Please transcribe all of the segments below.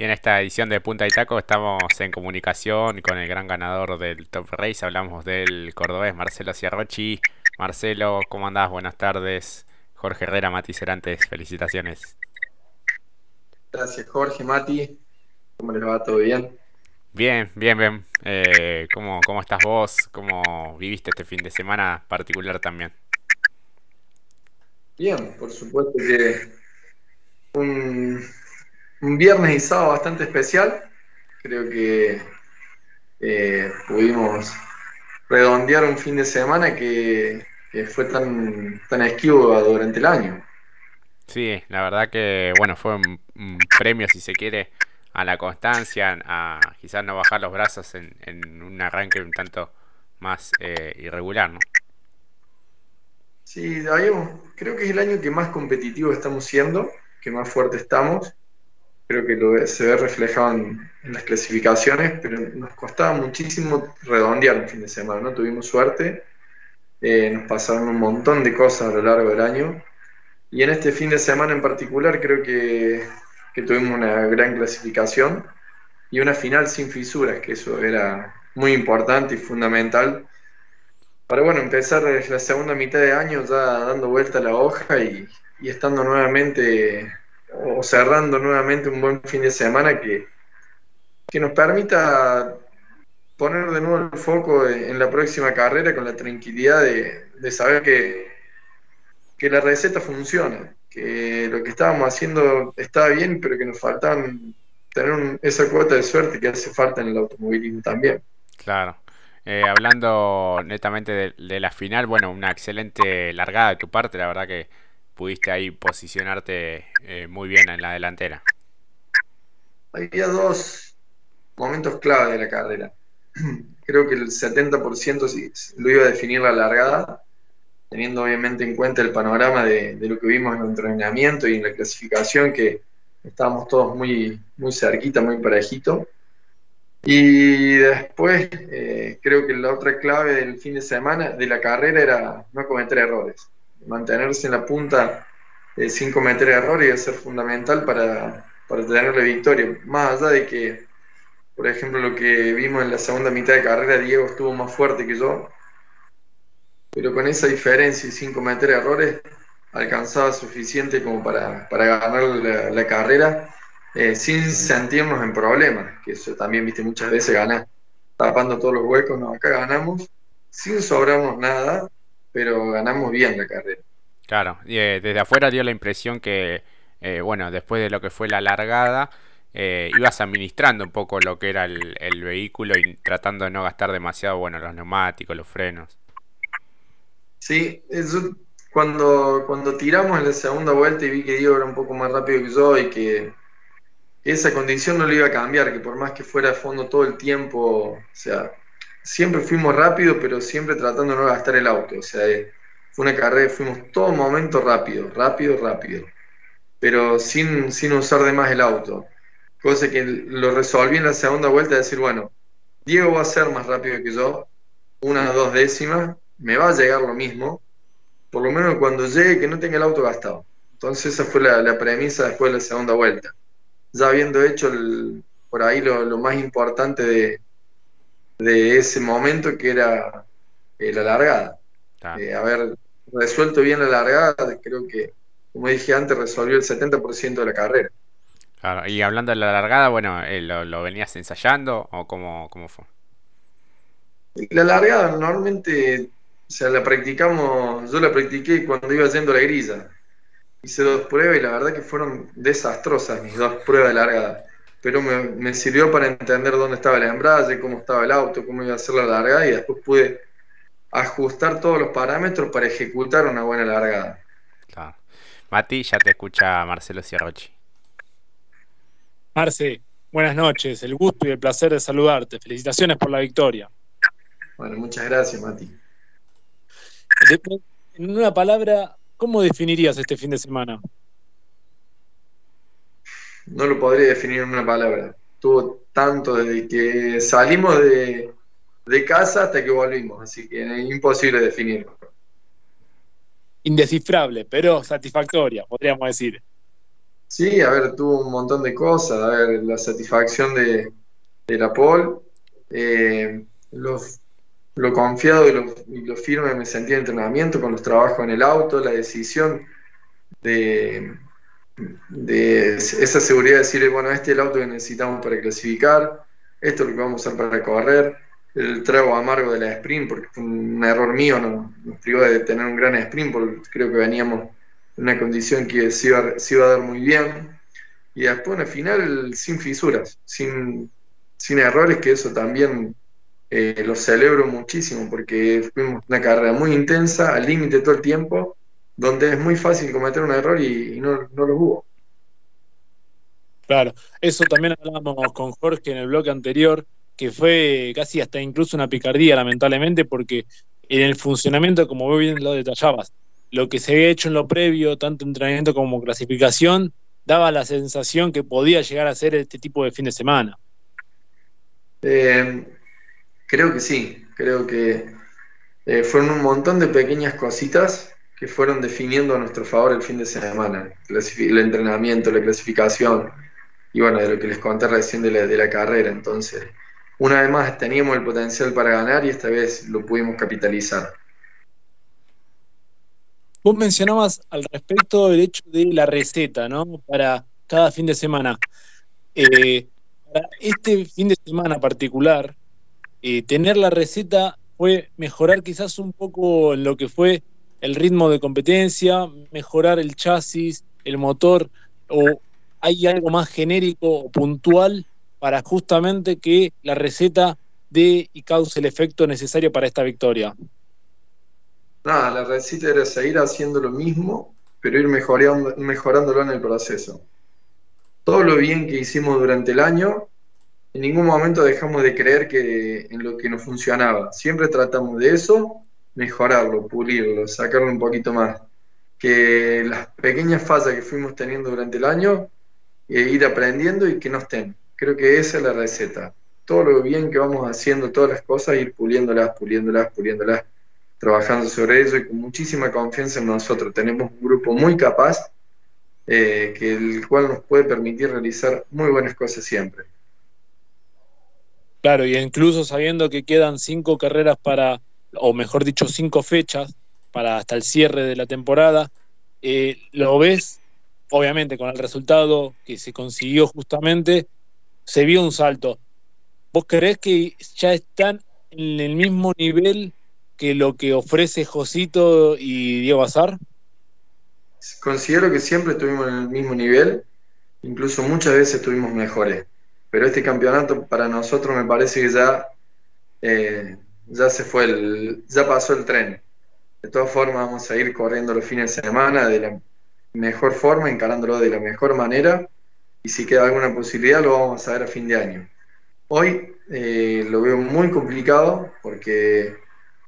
Y en esta edición de Punta y Taco estamos en comunicación con el gran ganador del Top Race. Hablamos del cordobés Marcelo Ciarrochi. Marcelo, ¿cómo andás? Buenas tardes. Jorge Herrera, Mati Cerantes, felicitaciones. Gracias, Jorge, Mati. ¿Cómo les va? ¿Todo bien? Bien, bien, bien. Eh, ¿cómo, ¿Cómo estás vos? ¿Cómo viviste este fin de semana particular también? Bien, por supuesto que un, viernes y sábado bastante especial. Creo que eh, pudimos redondear un fin de semana que, fue tan, tan esquivo durante el año. Sí, la verdad que, bueno, fue un, premio, si se quiere, a la constancia, a quizás no bajar los brazos en, un arranque un tanto más eh, irregular, ¿no? Sí, creo que es el año que más competitivo estamos siendo, que más fuerte estamos. Creo que se ve reflejado en, las clasificaciones, pero nos costaba muchísimo redondear el fin de semana, ¿no? Tuvimos suerte, eh, nos pasaron un montón de cosas a lo largo del año. Y en este fin de semana en particular creo que, que tuvimos una gran clasificación y una final sin fisuras, que eso era muy importante y fundamental para bueno, empezar la segunda mitad de año ya dando vuelta a la hoja y, estando nuevamente o cerrando nuevamente un buen fin de semana que, que nos permita poner de nuevo el foco en la próxima carrera con la tranquilidad de, saber que, que la receta funciona, que lo que estábamos haciendo estaba bien, pero que nos faltaban tener esa cuota de suerte que hace falta en el automovilismo también. Claro. Eh, hablando netamente de, la final, bueno, una excelente largada de tu parte, la verdad que pudiste ahí posicionarte eh, muy bien en la delantera. Había dos momentos clave de la carrera. Creo que el 70% lo iba a definir la largada, teniendo obviamente en cuenta el panorama de, lo que vimos en el entrenamiento y en la clasificación, que estábamos todos muy, muy cerquita, muy parejito. Y después, eh, creo que la otra clave del fin de semana, de la carrera, era no cometer errores. Mantenerse en la punta eh, sin cometer errores iba ser fundamental para, para tener la victoria. Más allá de que, por ejemplo, lo que vimos en la segunda mitad de carrera, Diego estuvo más fuerte que yo, pero con esa diferencia y sin cometer errores, alcanzaba suficiente como para, para ganar la, carrera eh, sin sentirnos en problemas, que eso también, viste, muchas veces gana tapando todos los huecos, no, acá ganamos sin sobrarnos nada, pero ganamos bien la carrera. Claro, y, eh, desde afuera dio la impresión que, eh, bueno, después de lo que fue la largada, ibas administrando un poco lo que era el, vehículo y tratando de no gastar demasiado, bueno, los neumáticos, los frenos. Sí, eso, cuando, cuando tiramos en la segunda vuelta y vi que Diego era un poco más rápido que yo y que esa condición no le iba a cambiar, que por más que fuera a fondo todo el tiempo, o sea, siempre fuimos rápido, pero siempre tratando de no gastar el auto. O sea, eh, fue una carrera, fuimos todo momento rápido, rápido, rápido, pero sin, sin usar de más el auto. Cosa que lo resolví en la segunda vuelta, de decir, bueno, Diego va a ser más rápido que yo, una o dos décimas, me va a llegar lo mismo, por lo menos cuando llegue que no tenga el auto gastado. Entonces esa fue la premisa después de la segunda vuelta ya habiendo hecho por ahí lo, más importante de, de, ese momento que era eh, la largada. Eh, haber resuelto bien la largada, creo que, como dije antes, resolvió el 70% de la carrera. y hablando de la largada, bueno, eh, ¿lo, venías ensayando o cómo, cómo fue? La largada normalmente, o sea, la practicamos, yo la practiqué cuando iba yendo a la grilla hice dos pruebas y la verdad que fueron desastrosas mis dos pruebas de largada. Pero me, sirvió para entender dónde estaba el embrague, cómo estaba el auto, cómo iba a ser la largada y después pude ajustar todos los parámetros para ejecutar una buena largada. Claro. Mati, ya te escucha Marcelo Ciarrochi. Marce, buenas noches, el gusto y el placer de saludarte. Felicitaciones por la victoria. Bueno, muchas gracias, Mati. En una palabra, ¿Cómo definirías este fin de semana? No lo podría definir en una palabra. Tuvo tanto desde que salimos de, casa hasta que volvimos, así que es imposible definirlo. Indescifrable, pero satisfactoria, podríamos decir. Sí, a ver, tuvo un montón de cosas, a ver, la satisfacción de, de la Paul, eh, lo confiado y lo, y lo, firme me sentí en entrenamiento con los trabajos en el auto, la decisión de, de esa seguridad de decir, bueno, este es el auto que necesitamos para clasificar, esto es lo que vamos a usar para correr, el trago amargo de la sprint, porque fue un error mío, nos, nos privó de tener un gran sprint, porque creo que veníamos en una condición que se iba, se iba a dar muy bien, y después el final sin fisuras, sin, sin errores, que eso también eh, lo celebro muchísimo, porque fuimos una carrera muy intensa, al límite todo el tiempo, donde es muy fácil cometer un error y, y no, no lo hubo. Claro, eso también hablábamos con Jorge en el bloque anterior, que fue casi hasta incluso una picardía, lamentablemente, porque en el funcionamiento, como bien lo detallabas, lo que se había hecho en lo previo, tanto entrenamiento como clasificación, daba la sensación que podía llegar a ser este tipo de fin de semana. Eh, creo que sí, creo que eh, fueron un montón de pequeñas cositas que fueron definiendo a nuestro favor el fin de semana, el entrenamiento, la clasificación, y bueno, de lo que les conté recién de la, de la carrera. Entonces, una vez más teníamos el potencial para ganar y esta vez lo pudimos capitalizar. Vos mencionabas al respecto el hecho de la receta, ¿no? Para cada fin de semana. Eh, para este fin de semana particular, eh, tener la receta fue mejorar quizás un poco lo que fue el ritmo de competencia, mejorar el chasis, el motor, o hay algo más genérico o puntual para justamente que la receta dé y cause el efecto necesario para esta victoria? Nada, la receta era seguir haciendo lo mismo, pero ir mejorando, mejorándolo en el proceso. Todo lo bien que hicimos durante el año, en ningún momento dejamos de creer que en lo que nos funcionaba. Siempre tratamos de eso, mejorarlo, pulirlo, sacarlo un poquito más. Que las pequeñas fallas que fuimos teniendo durante el año e ir aprendiendo y que no estén. Creo que esa es la receta. Todo lo bien que vamos haciendo, todas las cosas, ir puliéndolas, puliéndolas, puliéndolas, trabajando sobre eso y con muchísima confianza en nosotros. Tenemos un grupo muy capaz, eh, que el cual nos puede permitir realizar muy buenas cosas siempre. Claro, y incluso sabiendo que quedan cinco carreras para, o mejor dicho, cinco fechas para hasta el cierre de la temporada, eh, ¿lo ves obviamente con el resultado que se consiguió justamente, se vio un salto. ¿Vos creés que ya están en el mismo nivel que lo que ofrece Josito y Diego Azar? Considero que siempre estuvimos en el mismo nivel, incluso muchas veces estuvimos mejores. Pero este campeonato para nosotros me parece que ya, eh, ya se fue, el, ya pasó el tren. De todas formas vamos a ir corriendo los fines de semana de la mejor forma, encarándolo de la mejor manera y si queda alguna posibilidad lo vamos a ver a fin de año. Hoy eh, lo veo muy complicado porque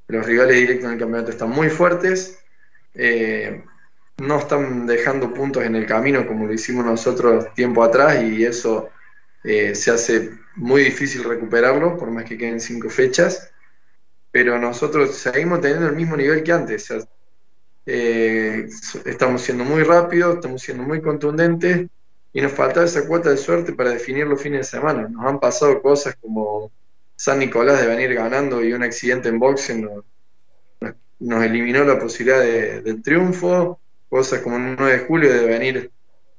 los rivales directos en el campeonato están muy fuertes, eh, no están dejando puntos en el camino como lo hicimos nosotros tiempo atrás y eso eh, se hace muy difícil recuperarlo por más que queden cinco fechas, pero nosotros seguimos teniendo el mismo nivel que antes. Eh, estamos siendo muy rápidos, estamos siendo muy contundentes y nos falta esa cuota de suerte para definir los fines de semana. Nos han pasado cosas como San Nicolás de venir ganando y un accidente en boxing nos, eliminó la posibilidad de, del triunfo, cosas como el 9 de julio de venir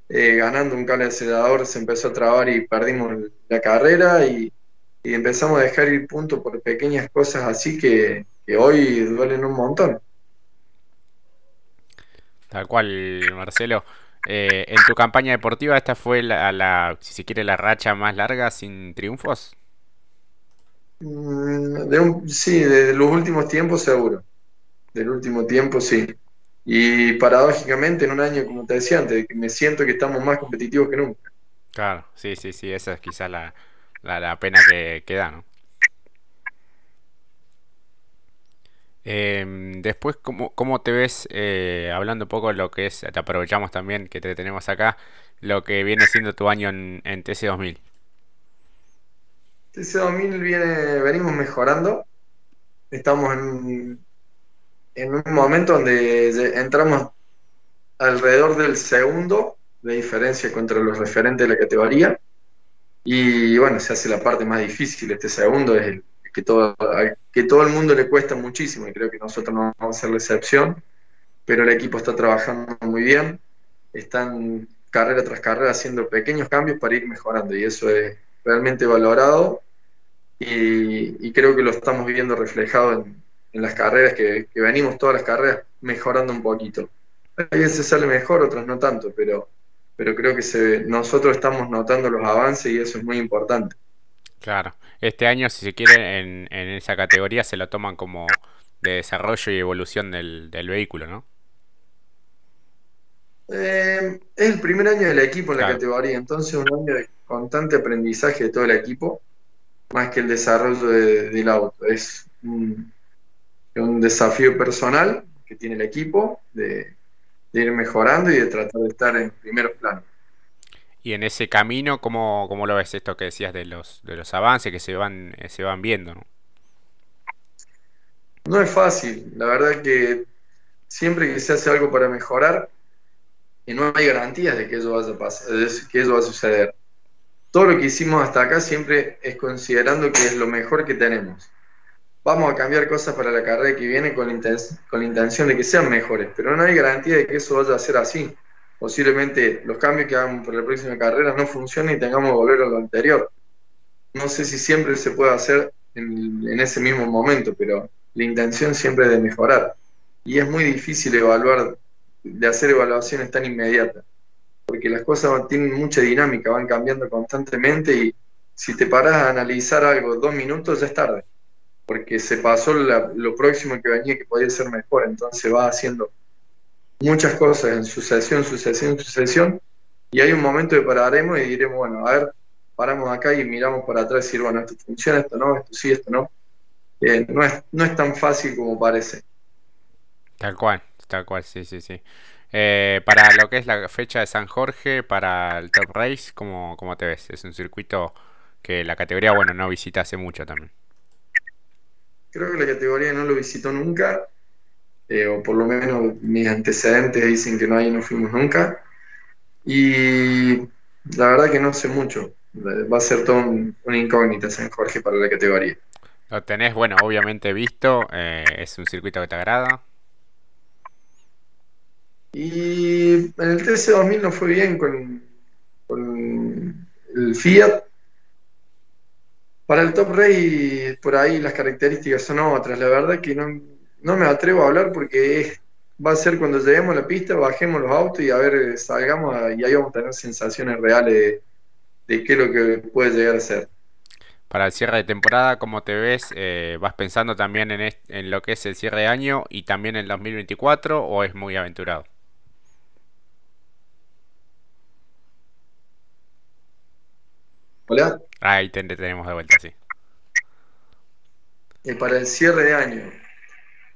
eh, ganando un cable se empezó a trabar y perdimos la carrera y, y empezamos a dejar ir puntos por pequeñas cosas así que, que hoy duelen un montón. Tal cual, Marcelo. Eh, en tu campaña deportiva, ¿esta fue la, la, si se quiere, la racha más larga sin triunfos? Mm, de un, sí, de los últimos tiempos seguro. Del último tiempo sí. Y paradójicamente en un año, como te decía antes, me siento que estamos más competitivos que nunca. Claro, sí, sí, sí, esa es quizás la, la, la pena que, que da, ¿no? Eh, después, ¿cómo, ¿cómo, te ves eh, hablando un poco de lo que es, te aprovechamos también que te tenemos acá, lo que viene siendo tu año en, en TC2000? TC2000 viene, venimos mejorando, estamos en, en un momento donde entramos alrededor del segundo de diferencia contra los referentes de la categoría. Y bueno, se hace la parte más difícil. Este segundo es que todo, que todo el mundo le cuesta muchísimo y creo que nosotros no vamos a ser la excepción. Pero el equipo está trabajando muy bien. Están carrera tras carrera haciendo pequeños cambios para ir mejorando y eso es realmente valorado y, creo que lo estamos viendo reflejado en, las carreras que, venimos todas las carreras mejorando un poquito. A veces sale mejor, otras no tanto, pero, pero creo que se, nosotros estamos notando los avances y eso es muy importante. Claro, este año si se quiere en, en esa categoría se lo toman como de desarrollo y evolución del, del vehículo, ¿no? Eh, es el primer año del equipo en la categoría, entonces un año de constante aprendizaje de todo el equipo, más que el desarrollo del auto. Es un, desafío personal que tiene el equipo de, ir mejorando y de tratar de estar en primer plano. Y en ese camino, ¿cómo, ¿cómo, lo ves esto que decías de los, de los avances que se van, se van viendo? ¿no? no es fácil, la verdad que siempre que se hace algo para mejorar, y no hay garantías de que eso vaya a pasar, que eso va a suceder. Todo lo que hicimos hasta acá siempre es considerando que es lo mejor que tenemos. Vamos a cambiar cosas para la carrera que viene con la, con la intención de que sean mejores, pero no hay garantía de que eso vaya a ser así. Posiblemente los cambios que hagamos para la próxima carrera no funcionen y tengamos que volver a lo anterior. No sé si siempre se puede hacer en, en ese mismo momento, pero la intención siempre es de mejorar. Y es muy difícil evaluar de hacer evaluaciones tan inmediatas, porque las cosas tienen mucha dinámica, van cambiando constantemente y si te paras a analizar algo dos minutos ya es tarde, porque se pasó lo próximo que venía que podía ser mejor, entonces va haciendo muchas cosas en sucesión, sucesión, sucesión, y hay un momento que pararemos y diremos, bueno, a ver, paramos acá y miramos para atrás y decir, bueno, esto funciona, esto no, esto sí, esto no. Eh, no, es, no es tan fácil como parece. Tal cual. Tal cual, sí, sí, sí. Eh, para lo que es la fecha de San Jorge, para el Top Race, ¿cómo, ¿cómo, te ves? Es un circuito que la categoría, bueno, no visita hace mucho también. Creo que la categoría no lo visitó nunca, eh, o por lo menos mis antecedentes dicen que no ahí no fuimos nunca. Y la verdad que no sé mucho. Va a ser todo un, una incógnita San Jorge para la categoría. Lo tenés, bueno, obviamente visto, eh, es un circuito que te agrada. Y en el TC2000 no fue bien con, el Fiat. Para el Top Ray, por ahí las características son otras. La verdad que no, me atrevo a hablar porque va a ser cuando lleguemos a la pista, bajemos los autos y a ver, salgamos y ahí vamos a tener sensaciones reales de, qué es lo que puede llegar a ser. Para el cierre de temporada, ¿cómo te ves? Eh, ¿Vas pensando también en, en lo que es el cierre de año y también en el 2024 o es muy aventurado? Hola. Ahí te tenemos de vuelta, sí. Y para el cierre de año,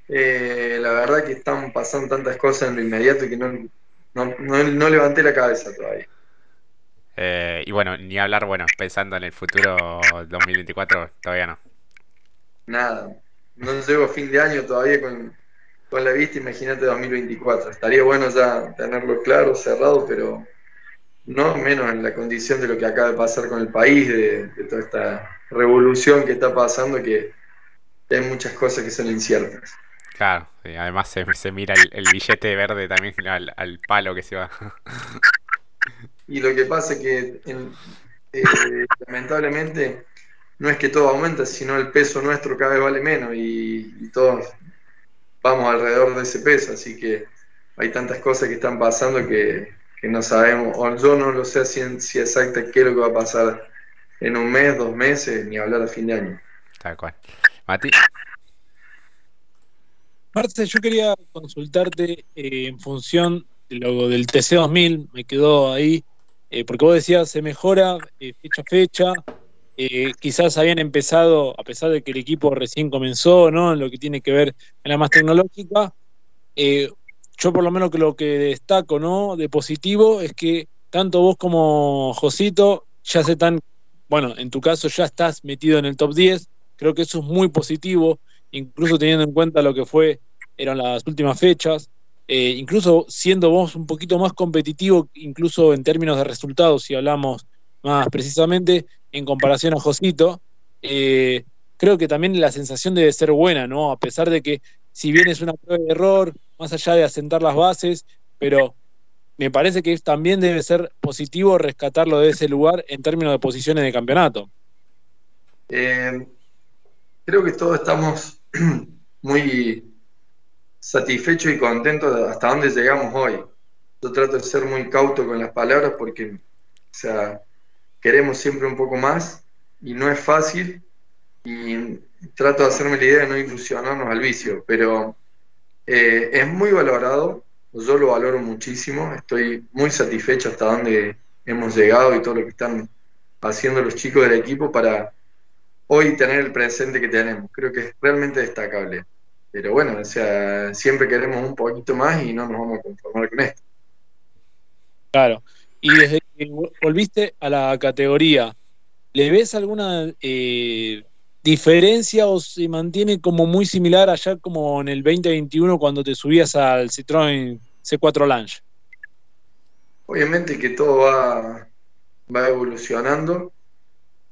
eh, la verdad que están pasando tantas cosas en lo inmediato que no, no, levanté la cabeza todavía. Eh, y bueno, ni hablar, bueno, pensando en el futuro 2024, todavía no. Nada, no llego a fin de año todavía con, con la vista, imagínate 2024. Estaría bueno ya tenerlo claro, cerrado, pero no menos en la condición de lo que acaba de pasar con el país, de, toda esta revolución que está pasando, que hay muchas cosas que son inciertas. Claro, además se, mira el, billete verde también al, palo que se va. y lo que pasa es que eh, lamentablemente no es que todo aumenta, sino el peso nuestro cada vez vale menos y, y todos vamos alrededor de ese peso, así que hay tantas cosas que están pasando que, que no sabemos, o yo no lo sé si exacta qué es lo que va a pasar en un mes, dos meses, ni hablar a fin de año. Tal cual. Mati. Marce, yo quería consultarte eh, en función de lo del TC2000, me quedó ahí, eh, porque vos decías, se mejora eh, fecha a fecha, quizás habían empezado, a pesar de que el equipo recién comenzó, ¿no? En lo que tiene que ver en la más tecnológica, yo por lo menos que lo que destaco, ¿no? De positivo es que tanto vos como Josito ya se están, bueno, en tu caso ya estás metido en el top 10, creo que eso es muy positivo, incluso teniendo en cuenta lo que fue, eran las últimas fechas. eh, incluso siendo vos un poquito más competitivo, incluso en términos de resultados, si hablamos más precisamente, en comparación a Josito, eh, creo que también la sensación debe ser buena, ¿no? A pesar de que si bien es una prueba de error, más allá de asentar las bases, pero me parece que también debe ser positivo rescatarlo de ese lugar en términos de posiciones de campeonato. Eh, creo que todos estamos muy satisfechos y contentos de hasta dónde llegamos hoy. Yo trato de ser muy cauto con las palabras porque, o sea, queremos siempre un poco más y no es fácil y trato de hacerme la idea de no ilusionarnos al vicio, pero eh, es muy valorado, yo lo valoro muchísimo, estoy muy satisfecho hasta dónde hemos llegado y todo lo que están haciendo los chicos del equipo para hoy tener el presente que tenemos. Creo que es realmente destacable. Pero bueno, o sea, siempre queremos un poquito más y no nos vamos a conformar con esto. Claro. Y desde que volviste a la categoría, ¿le ves alguna eh, diferencia o se mantiene como muy similar allá como en el 2021 cuando te subías al Citroën C4 Lange? Obviamente que todo va, va evolucionando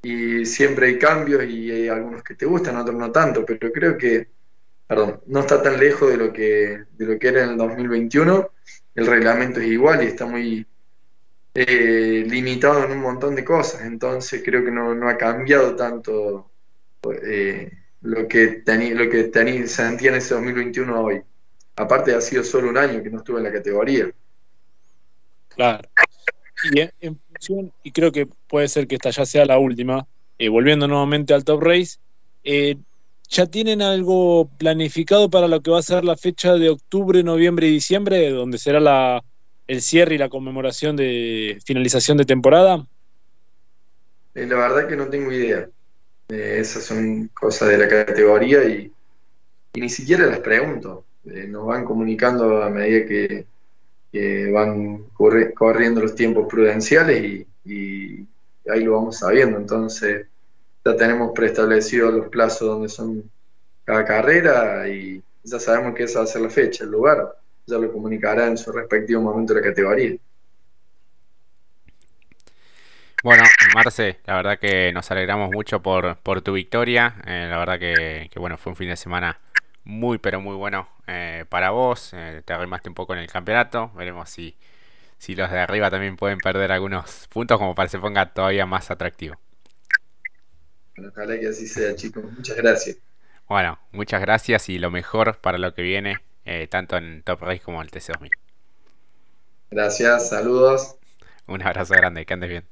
y siempre hay cambios y hay algunos que te gustan, otros no tanto, pero creo que, perdón, no está tan lejos de lo que, de lo que era en el 2021, el reglamento es igual y está muy eh, limitado en un montón de cosas, entonces creo que no, ha cambiado tanto eh, lo que, lo que sentía en ese 2021 hoy. Aparte ha sido solo un año que no estuve en la categoría. Claro. Y en, función, y creo que puede ser que esta ya sea la última, eh, volviendo nuevamente al Top Race, eh, ¿ya tienen algo planificado para lo que va a ser la fecha de octubre, noviembre y diciembre, donde será la, el cierre y la conmemoración de finalización de temporada? La verdad que no tengo idea. Esas son cosas de la categoría y, y ni siquiera las pregunto. nos van comunicando a medida que, van corriendo los tiempos prudenciales y, ahí lo vamos sabiendo. Entonces ya tenemos preestablecidos los plazos donde son cada carrera y ya sabemos que esa va a ser la fecha, el lugar. Ya lo comunicará en su respectivo momento la categoría. Bueno, Marce, la verdad que nos alegramos mucho por, por tu victoria. Eh, la verdad que, que, bueno, fue un fin de semana muy pero muy bueno eh, para vos. Eh, te arrimaste un poco en el campeonato. Veremos si, si los de arriba también pueden perder algunos puntos como para que se ponga todavía más atractivo. ojalá que así sea, chicos. Muchas gracias. Bueno, muchas gracias y lo mejor para lo que viene, eh, tanto en Top Race como en el TC2000. Gracias, saludos. Un abrazo grande, que andes bien.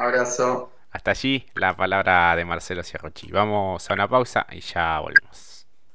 Abrazo. Hasta allí la palabra de Marcelo Ciarrochi. Vamos a una pausa y ya volvemos.